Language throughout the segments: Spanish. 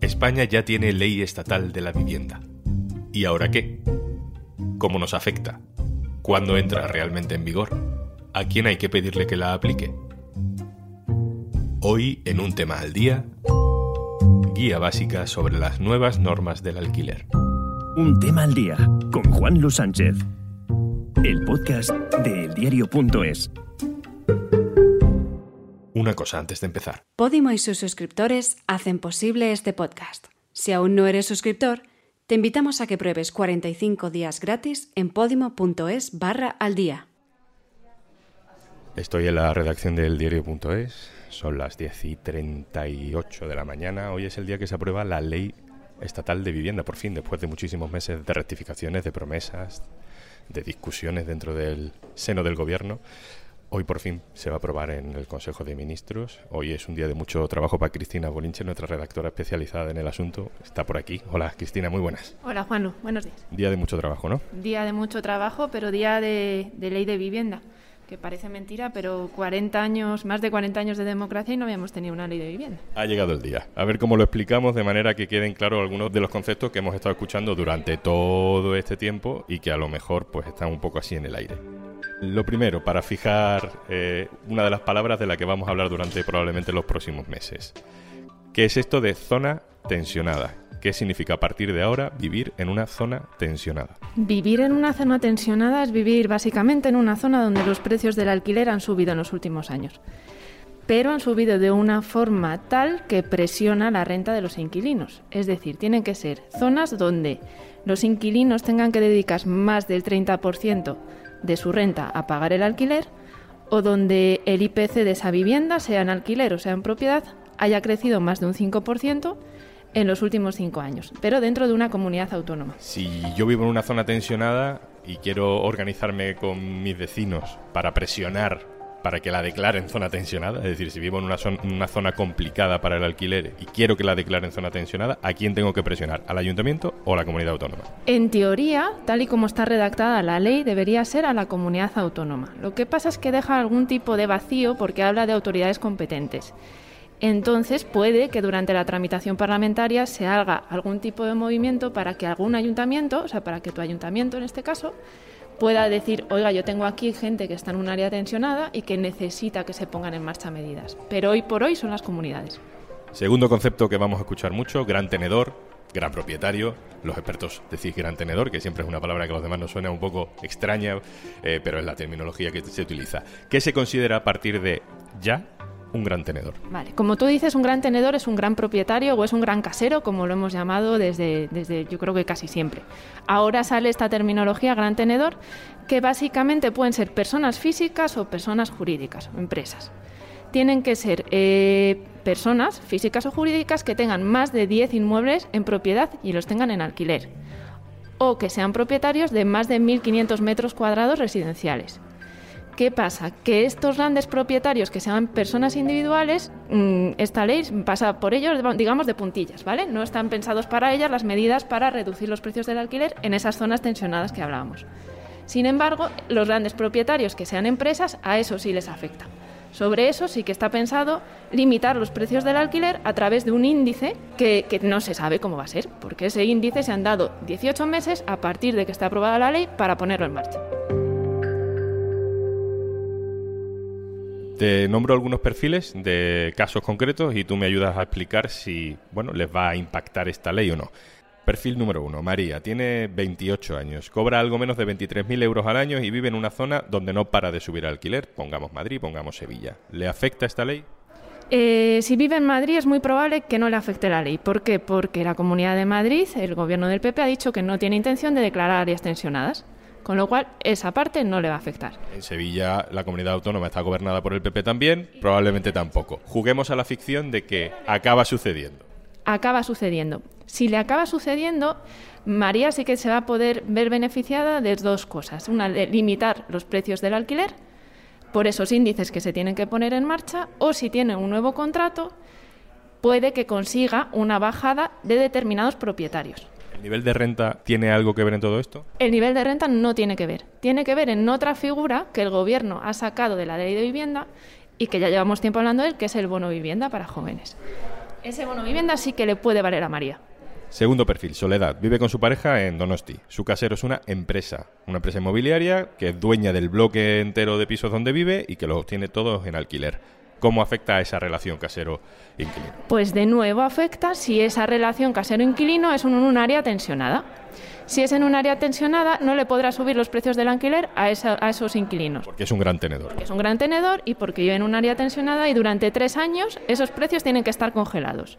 España ya tiene ley estatal de la vivienda. ¿Y ahora qué? ¿Cómo nos afecta? ¿Cuándo entra realmente en vigor? ¿A quién hay que pedirle que la aplique? Hoy, en un tema al día, guía básica sobre las nuevas normas del alquiler. Un tema al día con Juan Luis Sánchez. El podcast de eldiario.es. Una cosa antes de empezar. Podimo y sus suscriptores hacen posible este podcast. Si aún no eres suscriptor, te invitamos a que pruebes 45 días gratis en podimo.es barra al día. Estoy en la redacción del diario.es, son las 10 y 38 de la mañana. Hoy es el día que se aprueba la ley estatal de vivienda, por fin, después de muchísimos meses de rectificaciones, de promesas, de discusiones dentro del seno del gobierno. Hoy por fin se va a aprobar en el Consejo de Ministros. Hoy es un día de mucho trabajo para Cristina Bolinche, nuestra redactora especializada en el asunto. Está por aquí. Hola Cristina, muy buenas. Hola Juanlu, buenos días. Día de mucho trabajo, ¿no? Día de mucho trabajo, pero día de, de ley de vivienda que parece mentira, pero 40 años, más de 40 años de democracia y no habíamos tenido una ley de vivienda. Ha llegado el día. A ver cómo lo explicamos de manera que queden claros algunos de los conceptos que hemos estado escuchando durante todo este tiempo y que a lo mejor pues están un poco así en el aire. Lo primero, para fijar eh, una de las palabras de la que vamos a hablar durante probablemente los próximos meses. ¿Qué es esto de zona tensionada? ¿Qué significa a partir de ahora vivir en una zona tensionada? Vivir en una zona tensionada es vivir básicamente en una zona donde los precios del alquiler han subido en los últimos años. Pero han subido de una forma tal que presiona la renta de los inquilinos. Es decir, tienen que ser zonas donde los inquilinos tengan que dedicar más del 30% de su renta a pagar el alquiler o donde el IPC de esa vivienda, sea en alquiler o sea en propiedad, haya crecido más de un 5% en los últimos cinco años, pero dentro de una comunidad autónoma. Si yo vivo en una zona tensionada y quiero organizarme con mis vecinos para presionar para que la declaren zona tensionada, es decir, si vivo en una, zona, una zona complicada para el alquiler y quiero que la declaren zona tensionada, ¿a quién tengo que presionar? ¿Al ayuntamiento o a la comunidad autónoma? En teoría, tal y como está redactada la ley, debería ser a la comunidad autónoma. Lo que pasa es que deja algún tipo de vacío porque habla de autoridades competentes. Entonces puede que durante la tramitación parlamentaria se haga algún tipo de movimiento para que algún ayuntamiento, o sea, para que tu ayuntamiento en este caso, pueda decir, oiga, yo tengo aquí gente que está en un área tensionada y que necesita que se pongan en marcha medidas. Pero hoy por hoy son las comunidades. Segundo concepto que vamos a escuchar mucho, gran tenedor, gran propietario. Los expertos decís gran tenedor, que siempre es una palabra que a los demás nos suena un poco extraña, eh, pero es la terminología que se utiliza. ¿Qué se considera a partir de ya un gran tenedor. Vale, como tú dices, un gran tenedor es un gran propietario o es un gran casero, como lo hemos llamado desde, desde yo creo que casi siempre. Ahora sale esta terminología gran tenedor, que básicamente pueden ser personas físicas o personas jurídicas empresas. Tienen que ser eh, personas físicas o jurídicas que tengan más de 10 inmuebles en propiedad y los tengan en alquiler. O que sean propietarios de más de 1.500 metros cuadrados residenciales. ¿Qué pasa? Que estos grandes propietarios que sean personas individuales, mmm, esta ley pasa por ellos, digamos, de puntillas, ¿vale? No están pensados para ellas las medidas para reducir los precios del alquiler en esas zonas tensionadas que hablábamos. Sin embargo, los grandes propietarios que sean empresas, a eso sí les afecta. Sobre eso sí que está pensado limitar los precios del alquiler a través de un índice que, no se sabe cómo va a ser, porque ese índice se han dado 18 meses a partir de que está aprobada la ley para ponerlo en marcha. Te nombro algunos perfiles de casos concretos y tú me ayudas a explicar si bueno, les va a impactar esta ley o no. Perfil número uno, María, tiene 28 años, cobra algo menos de 23.000 euros al año y vive en una zona donde no para de subir alquiler, pongamos Madrid, pongamos Sevilla. ¿Le afecta esta ley? Eh, si vive en Madrid es muy probable que no le afecte la ley. ¿Por qué? Porque la Comunidad de Madrid, el gobierno del PP, ha dicho que no tiene intención de declarar áreas tensionadas. Con lo cual, esa parte no le va a afectar. En Sevilla la comunidad autónoma está gobernada por el PP también, probablemente tampoco. Juguemos a la ficción de que acaba sucediendo. Acaba sucediendo. Si le acaba sucediendo, María sí que se va a poder ver beneficiada de dos cosas. Una, de limitar los precios del alquiler por esos índices que se tienen que poner en marcha, o si tiene un nuevo contrato, puede que consiga una bajada de determinados propietarios. ¿El nivel de renta tiene algo que ver en todo esto? El nivel de renta no tiene que ver. Tiene que ver en otra figura que el gobierno ha sacado de la ley de vivienda y que ya llevamos tiempo hablando de él, que es el bono vivienda para jóvenes. Ese bono vivienda sí que le puede valer a María. Segundo perfil, Soledad. Vive con su pareja en Donosti. Su casero es una empresa, una empresa inmobiliaria que es dueña del bloque entero de pisos donde vive y que los tiene todos en alquiler. ¿Cómo afecta a esa relación casero-inquilino? Pues de nuevo afecta si esa relación casero-inquilino es en un área tensionada. Si es en un área tensionada, no le podrá subir los precios del alquiler a, esa- a esos inquilinos. Porque es un gran tenedor. Es un gran tenedor y porque vive en un área tensionada y durante tres años esos precios tienen que estar congelados.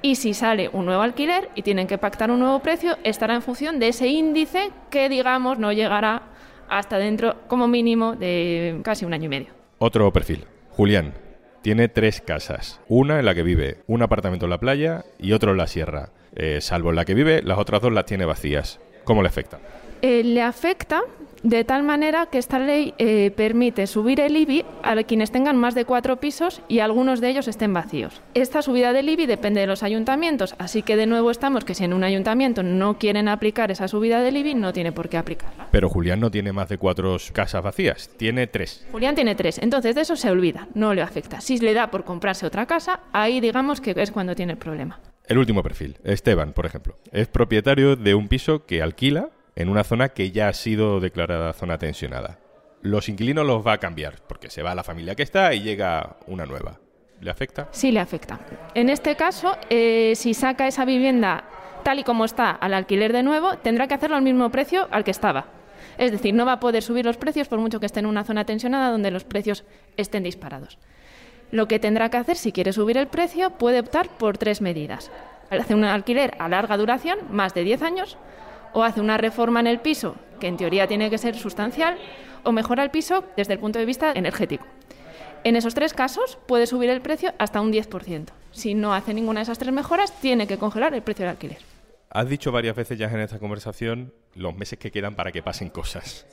Y si sale un nuevo alquiler y tienen que pactar un nuevo precio, estará en función de ese índice que, digamos, no llegará hasta dentro, como mínimo, de casi un año y medio. Otro perfil, Julián. Tiene tres casas. Una en la que vive, un apartamento en la playa y otro en la sierra. Eh, salvo en la que vive, las otras dos las tiene vacías. ¿Cómo le afecta? Eh, le afecta de tal manera que esta ley eh, permite subir el IBI a quienes tengan más de cuatro pisos y algunos de ellos estén vacíos. Esta subida del IBI depende de los ayuntamientos, así que de nuevo estamos que si en un ayuntamiento no quieren aplicar esa subida del IBI, no tiene por qué aplicarla. Pero Julián no tiene más de cuatro casas vacías, tiene tres. Julián tiene tres, entonces de eso se olvida, no le afecta. Si le da por comprarse otra casa, ahí digamos que es cuando tiene el problema. El último perfil, Esteban, por ejemplo, es propietario de un piso que alquila en una zona que ya ha sido declarada zona tensionada. Los inquilinos los va a cambiar, porque se va la familia que está y llega una nueva. ¿Le afecta? Sí le afecta. En este caso, eh, si saca esa vivienda tal y como está al alquiler de nuevo, tendrá que hacerlo al mismo precio al que estaba. Es decir, no va a poder subir los precios por mucho que esté en una zona tensionada donde los precios estén disparados. Lo que tendrá que hacer si quiere subir el precio puede optar por tres medidas. Hace un alquiler a larga duración, más de 10 años, o hace una reforma en el piso, que en teoría tiene que ser sustancial, o mejora el piso desde el punto de vista energético. En esos tres casos puede subir el precio hasta un 10%. Si no hace ninguna de esas tres mejoras, tiene que congelar el precio del alquiler. Has dicho varias veces ya en esta conversación los meses que quedan para que pasen cosas.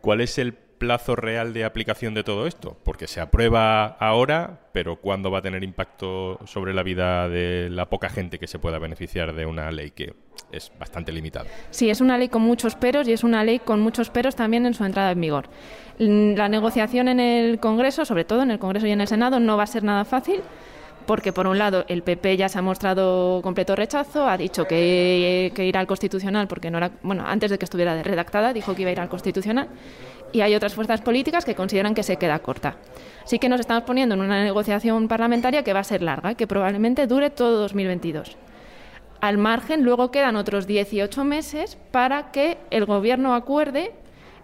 ¿Cuál es el plazo real de aplicación de todo esto? Porque se aprueba ahora, pero ¿cuándo va a tener impacto sobre la vida de la poca gente que se pueda beneficiar de una ley que es bastante limitada? Sí, es una ley con muchos peros y es una ley con muchos peros también en su entrada en vigor. La negociación en el Congreso, sobre todo en el Congreso y en el Senado, no va a ser nada fácil porque por un lado el PP ya se ha mostrado completo rechazo, ha dicho que, irá al constitucional porque no era, bueno, antes de que estuviera redactada dijo que iba a ir al constitucional y hay otras fuerzas políticas que consideran que se queda corta. Así que nos estamos poniendo en una negociación parlamentaria que va a ser larga que probablemente dure todo 2022. Al margen, luego quedan otros 18 meses para que el Gobierno acuerde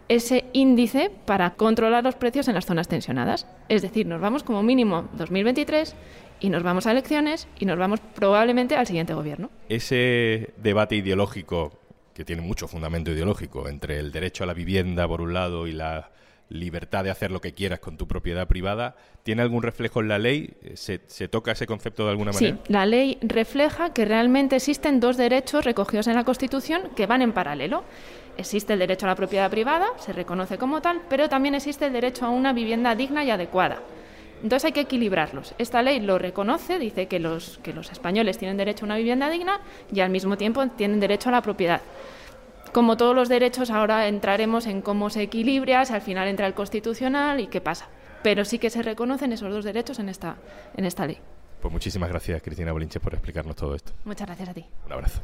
ese índice para controlar los precios en las zonas tensionadas. Es decir, nos vamos como mínimo 2023 y nos vamos a elecciones y nos vamos probablemente al siguiente Gobierno. Ese debate ideológico, que tiene mucho fundamento ideológico, entre el derecho a la vivienda por un lado y la libertad de hacer lo que quieras con tu propiedad privada, ¿tiene algún reflejo en la ley? ¿Se, se toca ese concepto de alguna manera? Sí, la ley refleja que realmente existen dos derechos recogidos en la Constitución que van en paralelo. Existe el derecho a la propiedad privada, se reconoce como tal, pero también existe el derecho a una vivienda digna y adecuada. Entonces hay que equilibrarlos. Esta ley lo reconoce, dice que los, que los españoles tienen derecho a una vivienda digna y al mismo tiempo tienen derecho a la propiedad. Como todos los derechos, ahora entraremos en cómo se equilibra, si al final entra el constitucional y qué pasa. Pero sí que se reconocen esos dos derechos en esta, en esta ley. Pues muchísimas gracias, Cristina Bolinches, por explicarnos todo esto. Muchas gracias a ti. Un abrazo.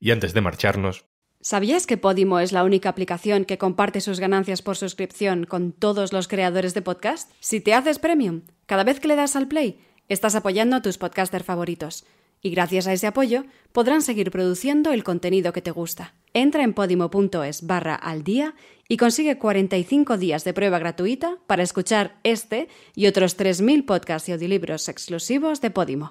Y antes de marcharnos, ¿Sabías que Podimo es la única aplicación que comparte sus ganancias por suscripción con todos los creadores de podcast? Si te haces premium, cada vez que le das al play, estás apoyando a tus podcasters favoritos. Y gracias a ese apoyo, podrán seguir produciendo el contenido que te gusta. Entra en podimo.es barra al día y consigue 45 días de prueba gratuita para escuchar este y otros 3.000 podcasts y audiolibros exclusivos de Podimo.